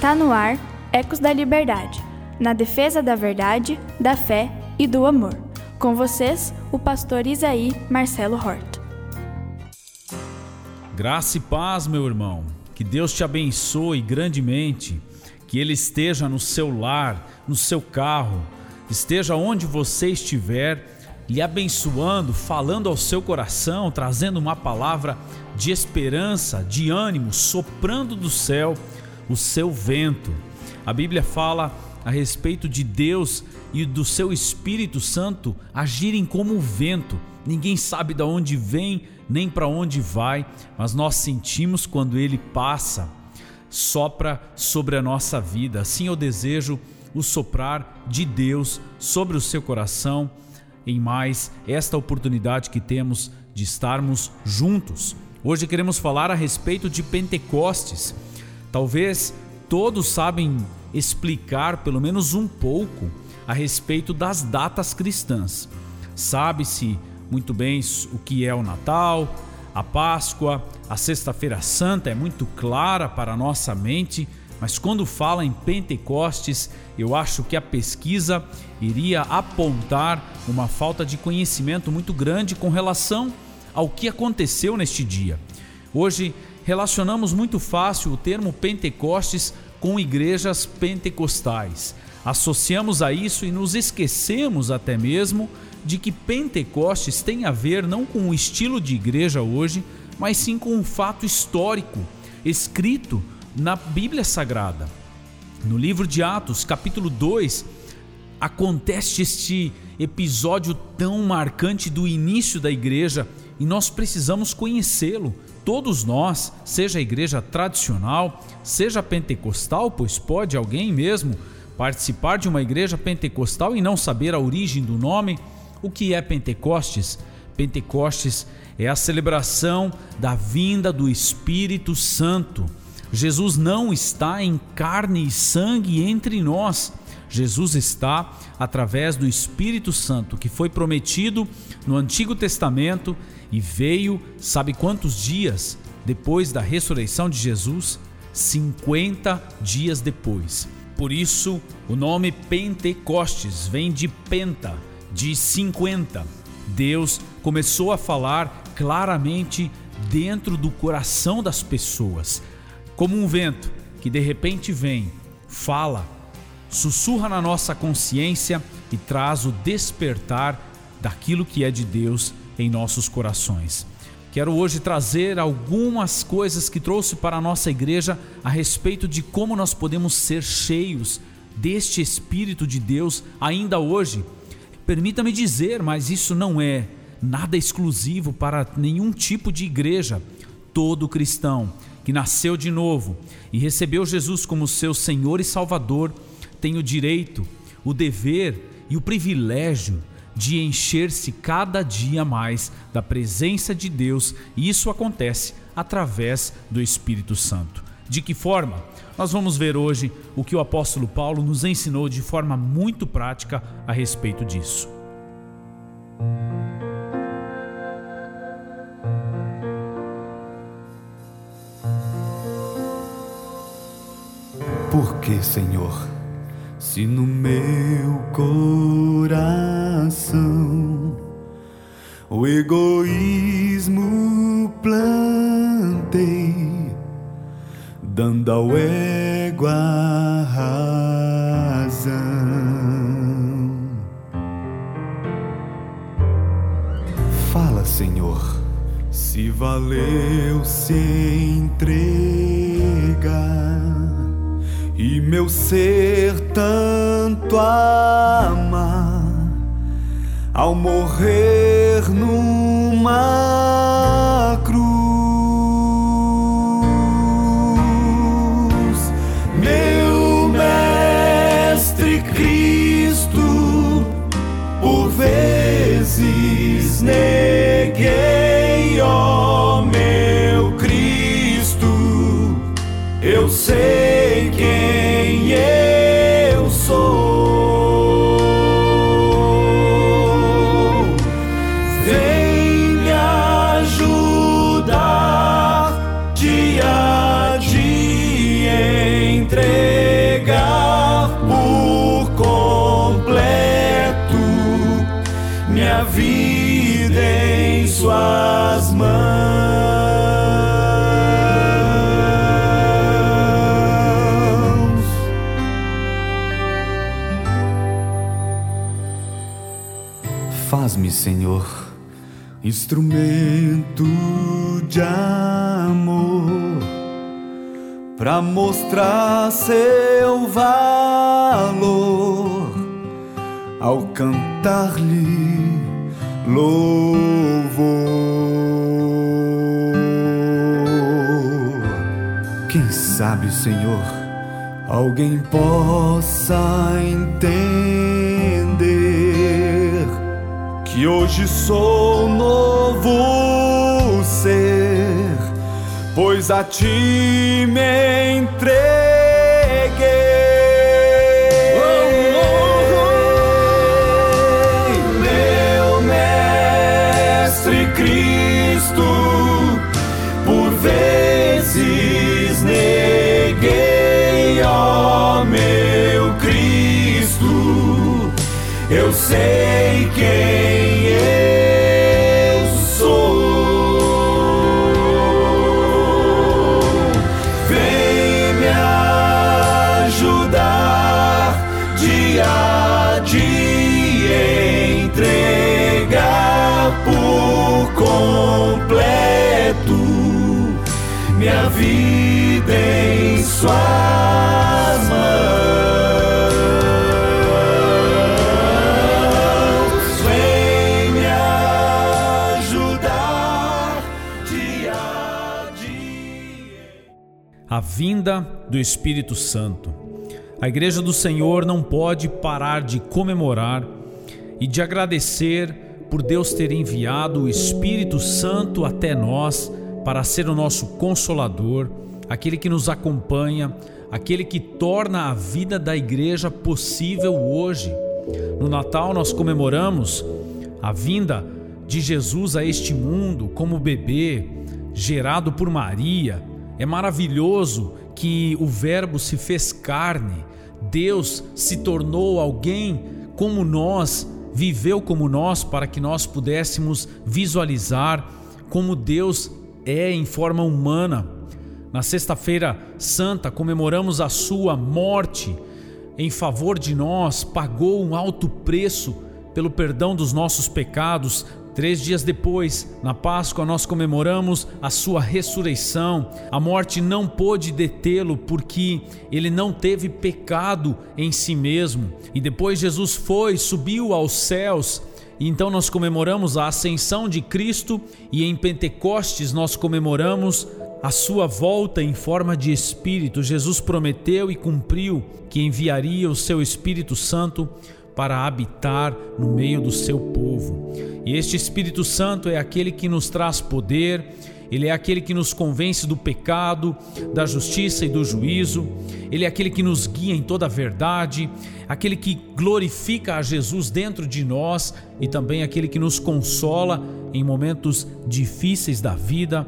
Está no ar Ecos da Liberdade, na defesa da verdade, da fé e do amor. Com vocês, o pastor Isaí Marcelo Hort. Graça e paz, meu irmão. Que Deus te abençoe grandemente. Que Ele esteja no seu lar, no seu carro, esteja onde você estiver, lhe abençoando, falando ao seu coração, trazendo uma palavra de esperança, de ânimo, soprando do céu o seu vento. A Bíblia fala a respeito de Deus e do seu Espírito Santo agirem como o vento. Ninguém sabe de onde vem nem para onde vai, mas nós sentimos quando ele passa, sopra sobre a nossa vida. Assim eu desejo o soprar de Deus sobre o seu coração em mais esta oportunidade que temos de estarmos juntos. Hoje queremos falar a respeito de Pentecostes. Talvez todos sabem explicar pelo menos um pouco a respeito das datas cristãs. Sabe-se muito bem o que é o Natal, a Páscoa, a Sexta-feira Santa é muito clara para a nossa mente, mas quando fala em Pentecostes, eu acho que a pesquisa iria apontar uma falta de conhecimento muito grande com relação ao que aconteceu neste dia. Hoje relacionamos muito fácil o termo Pentecostes com igrejas pentecostais. Associamos a isso e nos esquecemos até mesmo de que Pentecostes tem a ver não com o estilo de igreja hoje, mas sim com um fato histórico escrito na Bíblia Sagrada. No livro de Atos, capítulo 2, acontece este episódio tão marcante do início da igreja e nós precisamos conhecê-lo todos nós, seja a igreja tradicional, seja pentecostal, pois pode alguém mesmo participar de uma igreja pentecostal e não saber a origem do nome. O que é Pentecostes? Pentecostes é a celebração da vinda do Espírito Santo. Jesus não está em carne e sangue entre nós. Jesus está através do Espírito Santo que foi prometido no Antigo Testamento e veio, sabe quantos dias depois da ressurreição de Jesus? 50 dias depois. Por isso, o nome Pentecostes vem de penta, de 50. Deus começou a falar claramente dentro do coração das pessoas, como um vento que de repente vem, fala, sussurra na nossa consciência e traz o despertar daquilo que é de Deus em nossos corações. Quero hoje trazer algumas coisas que trouxe para a nossa igreja a respeito de como nós podemos ser cheios deste Espírito de Deus ainda hoje. Permita-me dizer, mas isso não é nada exclusivo para nenhum tipo de igreja. Todo cristão que nasceu de novo e recebeu Jesus como seu Senhor e Salvador tem o direito, o dever e o privilégio de encher-se cada dia mais da presença de Deus, e isso acontece através do Espírito Santo. De que forma? Nós vamos ver hoje o que o apóstolo Paulo nos ensinou de forma muito prática a respeito disso. Por que, Senhor? Se no meu coração o egoísmo plantei, dando ao ego a razão. Fala, Senhor, se valeu se entregar e meu ser tanto ama ao morrer numa Senhor, instrumento de amor para mostrar seu valor ao cantar-lhe louvor. Quem sabe, Senhor, alguém possa entender que hoje sou novo ser, pois a ti me entreguei. Minha vida em suas mãos. Vem me ajudar dia a dia. a vinda do Espírito Santo. A Igreja do Senhor não pode parar de comemorar e de agradecer por Deus ter enviado o Espírito Santo até nós para ser o nosso consolador, aquele que nos acompanha, aquele que torna a vida da igreja possível hoje. No Natal nós comemoramos a vinda de Jesus a este mundo como bebê, gerado por Maria. É maravilhoso que o Verbo se fez carne, Deus se tornou alguém como nós, viveu como nós para que nós pudéssemos visualizar como Deus é em forma humana. Na Sexta-feira Santa comemoramos a sua morte em favor de nós, pagou um alto preço pelo perdão dos nossos pecados. Três dias depois, na Páscoa, nós comemoramos a sua ressurreição. A morte não pôde detê-lo porque ele não teve pecado em si mesmo. E depois Jesus foi, subiu aos céus. Então nós comemoramos a ascensão de Cristo e em Pentecostes nós comemoramos a sua volta em forma de Espírito. Jesus prometeu e cumpriu que enviaria o seu Espírito Santo para habitar no meio do seu povo. E este Espírito Santo é aquele que nos traz poder, ele é aquele que nos convence do pecado, da justiça e do juízo, ele é aquele que nos guia em toda a verdade, aquele que glorifica a Jesus dentro de nós e também aquele que nos consola em momentos difíceis da vida,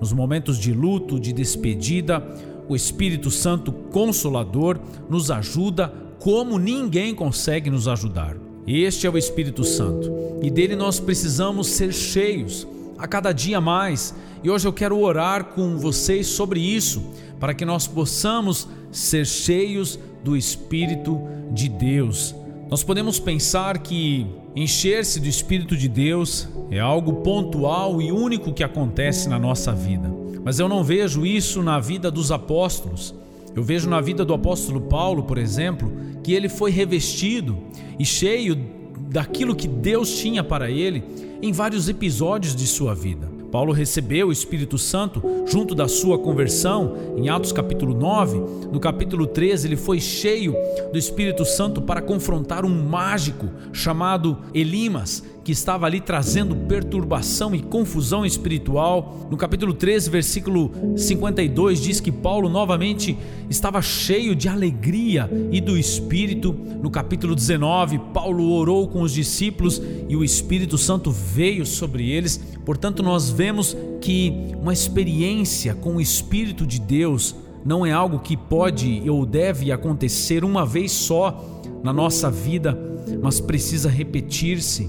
nos momentos de luto, de despedida. O Espírito Santo Consolador nos ajuda como ninguém consegue nos ajudar. Este é o Espírito Santo e dele nós precisamos ser cheios a cada dia mais. E hoje eu quero orar com vocês sobre isso, para que nós possamos ser cheios do Espírito de Deus. Nós podemos pensar que encher-se do Espírito de Deus é algo pontual e único que acontece na nossa vida, mas eu não vejo isso na vida dos apóstolos. Eu vejo na vida do apóstolo Paulo, por exemplo, que ele foi revestido e cheio daquilo que Deus tinha para ele em vários episódios de sua vida. Paulo recebeu o Espírito Santo junto da sua conversão, em Atos capítulo 9. No capítulo 13, ele foi cheio do Espírito Santo para confrontar um mágico chamado Elimas, que estava ali trazendo perturbação e confusão espiritual. No capítulo 13, versículo 52, diz que Paulo novamente estava cheio de alegria e do Espírito. No capítulo 19, Paulo orou com os discípulos e o Espírito Santo veio sobre eles. Portanto, nós vemos que uma experiência com o Espírito de Deus não é algo que pode ou deve acontecer uma vez só na nossa vida, mas precisa repetir-se.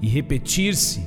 e repetir-se,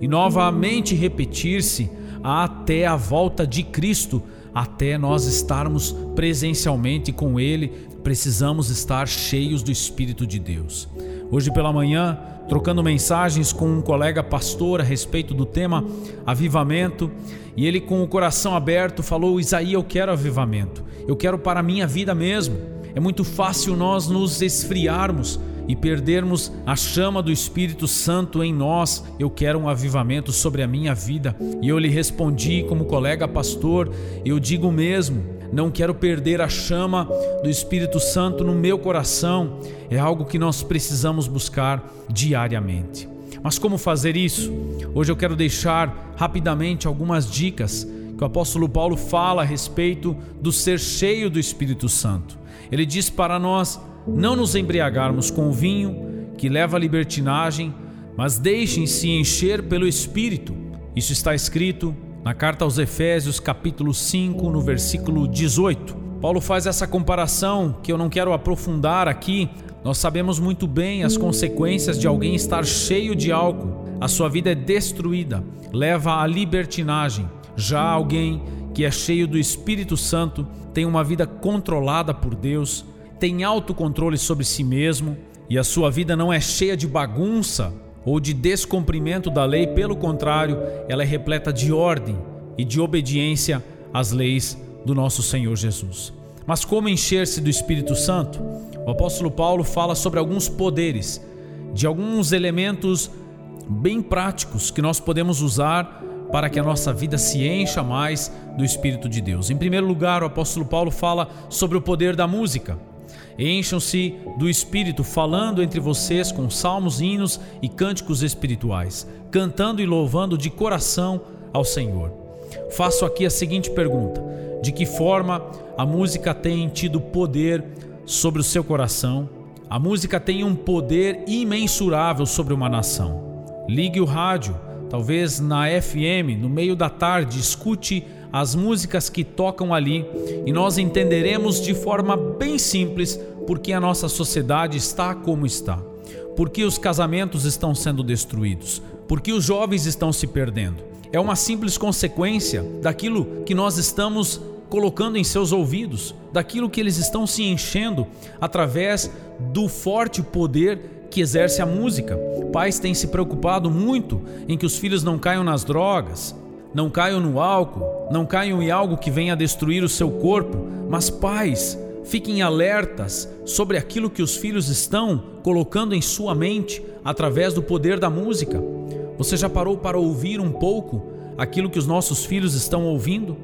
e novamente repetir-se até a volta de Cristo, até nós estarmos presencialmente com Ele, precisamos estar cheios do Espírito de Deus. Hoje pela manhã, trocando mensagens com um colega pastor a respeito do tema avivamento, e ele com o coração aberto falou: "Isaías, eu quero avivamento. Eu quero para a minha vida mesmo. É muito fácil nós nos esfriarmos e perdermos a chama do Espírito Santo em nós. Eu quero um avivamento sobre a minha vida." E eu lhe respondi como colega pastor, eu digo mesmo, não quero perder a chama do Espírito Santo no meu coração. É algo que nós precisamos buscar diariamente. Mas como fazer isso? Hoje eu quero deixar rapidamente algumas dicas que o apóstolo Paulo fala a respeito do ser cheio do Espírito Santo. Ele diz para nós não nos embriagarmos com o vinho que leva à libertinagem, mas deixem-se encher pelo Espírito. Isso está escrito na carta aos Efésios, capítulo 5, no versículo 18. Paulo faz essa comparação que eu não quero aprofundar aqui. Nós sabemos muito bem as consequências de alguém estar cheio de álcool. A sua vida é destruída, leva à libertinagem. Já alguém que é cheio do Espírito Santo tem uma vida controlada por Deus, tem autocontrole sobre si mesmo e a sua vida não é cheia de bagunça ou de descumprimento da lei, pelo contrário, ela é repleta de ordem e de obediência às leis do nosso Senhor Jesus. Mas como encher-se do Espírito Santo? O apóstolo Paulo fala sobre alguns poderes, de alguns elementos bem práticos que nós podemos usar para que a nossa vida se encha mais do Espírito de Deus. Em primeiro lugar, o apóstolo Paulo fala sobre o poder da música. Encham-se do Espírito, falando entre vocês com salmos, hinos e cânticos espirituais, cantando e louvando de coração ao Senhor. Faço aqui a seguinte pergunta: De que forma a música tem tido poder sobre o seu coração? A música tem um poder imensurável sobre uma nação. Ligue o rádio, talvez na FM, no meio da tarde, escute as músicas que tocam ali e nós entenderemos de forma bem simples por que a nossa sociedade está como está, por que os casamentos estão sendo destruídos, por que os jovens estão se perdendo. É uma simples consequência daquilo que nós estamos colocando em seus ouvidos, daquilo que eles estão se enchendo através do forte poder que exerce a música. Pais têm se preocupado muito em que os filhos não caiam nas drogas, não caiam no álcool, não caiam em algo que venha destruir o seu corpo, mas pais, fiquem alertas sobre aquilo que os filhos estão colocando em sua mente através do poder da música. Você já parou para ouvir um pouco aquilo que os nossos filhos estão ouvindo?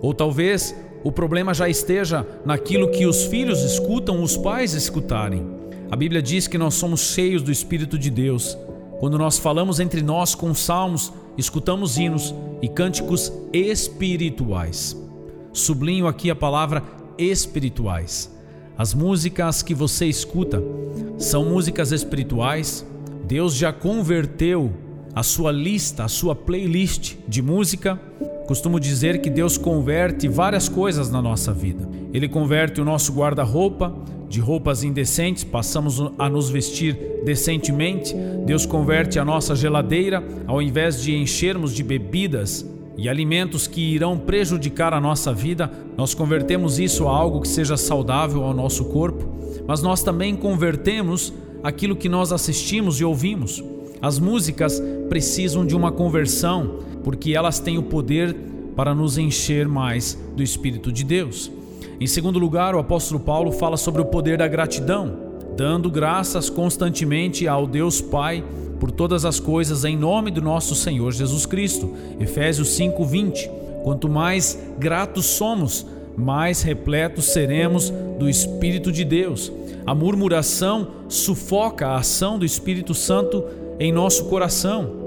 Ou talvez o problema já esteja naquilo que os filhos escutam os pais escutarem. A Bíblia diz que nós somos cheios do Espírito de Deus quando nós falamos entre nós com salmos, escutamos hinos e cânticos espirituais. Sublinho aqui a palavra espirituais. As músicas que você escuta são músicas espirituais. Deus já converteu a sua lista, a sua playlist de música. Costumo dizer que Deus converte várias coisas na nossa vida. Ele converte o nosso guarda-roupa, de roupas indecentes, passamos a nos vestir decentemente. Deus converte a nossa geladeira, ao invés de enchermos de bebidas e alimentos que irão prejudicar a nossa vida, nós convertemos isso a algo que seja saudável ao nosso corpo, mas nós também convertemos aquilo que nós assistimos e ouvimos. As músicas precisam de uma conversão, porque elas têm o poder para nos encher mais do Espírito de Deus. Em segundo lugar, o apóstolo Paulo fala sobre o poder da gratidão, dando graças constantemente ao Deus Pai por todas as coisas em nome do nosso Senhor Jesus Cristo. Efésios 5:20. Quanto mais gratos somos, mais repletos seremos do Espírito de Deus. A murmuração sufoca a ação do Espírito Santo em nosso coração.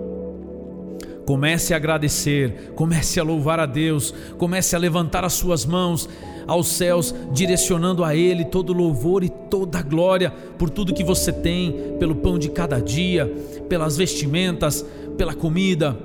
Comece a agradecer, comece a louvar a Deus, comece a levantar as suas mãos aos céus, direcionando a Ele todo louvor e toda glória por tudo que você tem, pelo pão de cada dia, pelas vestimentas, pela comida,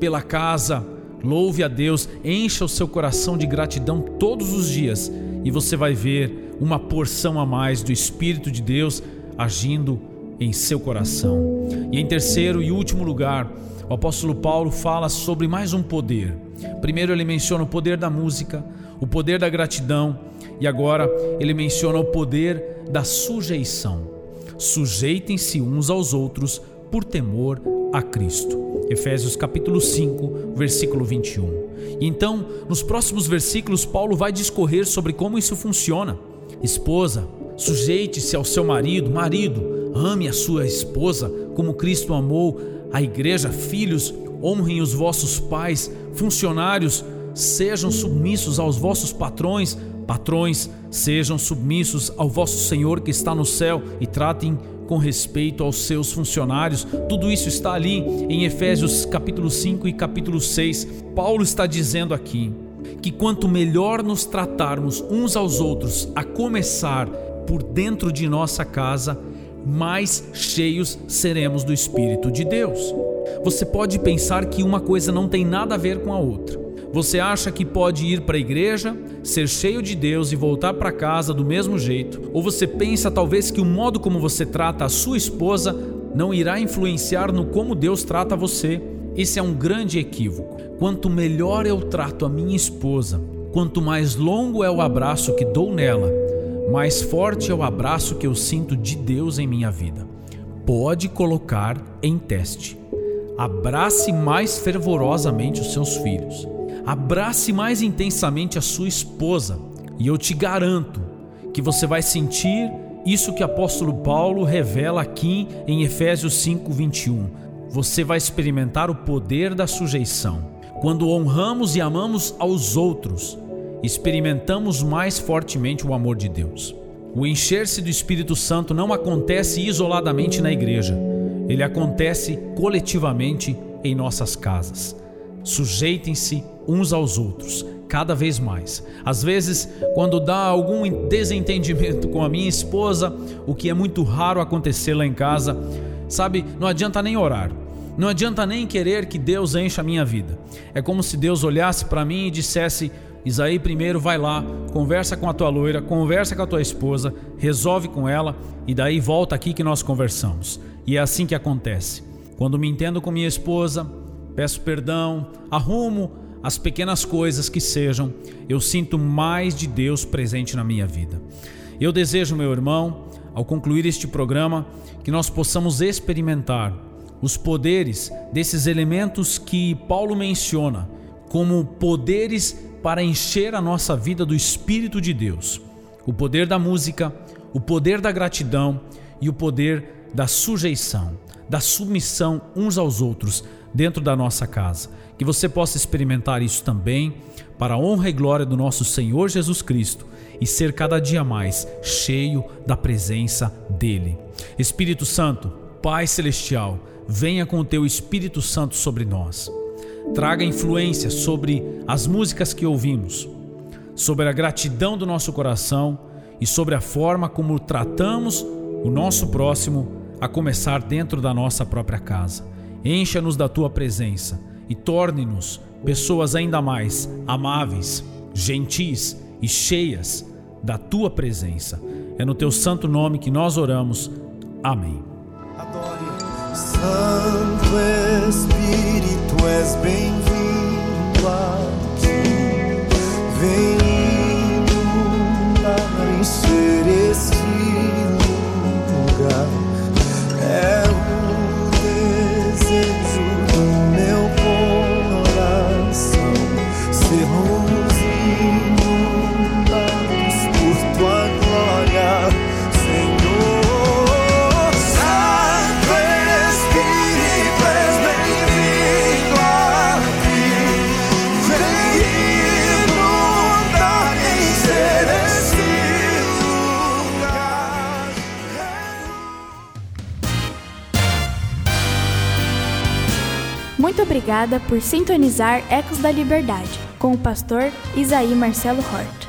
pela casa. Louve a Deus, encha o seu coração de gratidão todos os dias e você vai ver uma porção a mais do Espírito de Deus agindo em seu coração. E em terceiro e último lugar, o apóstolo Paulo fala sobre mais um poder. Primeiro ele menciona o poder da música, o poder da gratidão e agora ele menciona o poder da sujeição. Sujeitem-se uns aos outros por temor a Cristo. Efésios capítulo 5, versículo 21. E então, nos próximos versículos, Paulo vai discorrer sobre como isso funciona. Esposa, sujeite-se ao seu marido, marido, ame a sua esposa como Cristo amou a igreja, filhos, honrem os vossos pais, funcionários, sejam submissos aos vossos patrões, patrões, sejam submissos ao vosso Senhor que está no céu e tratem com respeito aos seus funcionários. Tudo isso está ali em Efésios capítulo 5 e capítulo 6. Paulo está dizendo aqui que quanto melhor nos tratarmos uns aos outros, a começar por dentro de nossa casa, mais cheios seremos do Espírito de Deus. Você pode pensar que uma coisa não tem nada a ver com a outra. Você acha que pode ir para a igreja, ser cheio de Deus e voltar para casa do mesmo jeito? Ou você pensa talvez que o modo como você trata a sua esposa não irá influenciar no como Deus trata você? Esse é um grande equívoco. Quanto melhor eu trato a minha esposa, quanto mais longo é o abraço que dou nela, mais forte é o abraço que eu sinto de Deus em minha vida. Pode colocar em teste. Abrace mais fervorosamente os seus filhos. Abrace mais intensamente a sua esposa. E eu te garanto que você vai sentir isso que o apóstolo Paulo revela aqui em Efésios 5:21. Você vai experimentar o poder da sujeição. Quando honramos e amamos aos outros, experimentamos mais fortemente o amor de Deus. O encher-se do Espírito Santo não acontece isoladamente na igreja, ele acontece coletivamente em nossas casas. Sujeitem-se uns aos outros, cada vez mais. Às vezes, quando dá algum desentendimento com a minha esposa, o que é muito raro acontecer lá em casa, sabe, não adianta nem orar. Não adianta nem querer que Deus encha a minha vida. É como se Deus olhasse para mim e dissesse: Isaí, primeiro vai lá, conversa com a tua loira, conversa com a tua esposa, resolve com ela e daí volta aqui que nós conversamos. E é assim que acontece. Quando me entendo com minha esposa, peço perdão, arrumo as pequenas coisas que sejam, eu sinto mais de Deus presente na minha vida. Eu desejo, meu irmão, ao concluir este programa, que nós possamos experimentar os poderes desses elementos que Paulo menciona como poderes para encher a nossa vida do Espírito de Deus. O poder da música, o poder da gratidão e o poder da sujeição, da submissão uns aos outros dentro da nossa casa. Que você possa experimentar isso também para a honra e glória do nosso Senhor Jesus Cristo e ser cada dia mais cheio da presença dele. Espírito Santo, Pai celestial, venha com o teu Espírito Santo sobre nós traga influência sobre as músicas que ouvimos, sobre a gratidão do nosso coração e sobre a forma como tratamos o nosso próximo, a começar dentro da nossa própria casa. Encha-nos da tua presença e torne-nos pessoas ainda mais amáveis, gentis e cheias da tua presença. É no teu santo nome que nós oramos. Amém. Adore. Santo Espírito, és bem-vindo aqui. Vem inundar, encher este lugar. É o desejo do meu coração. Sermos inundados obrigada por sintonizar Ecos da Liberdade com o pastor Isaí Marcelo Hort.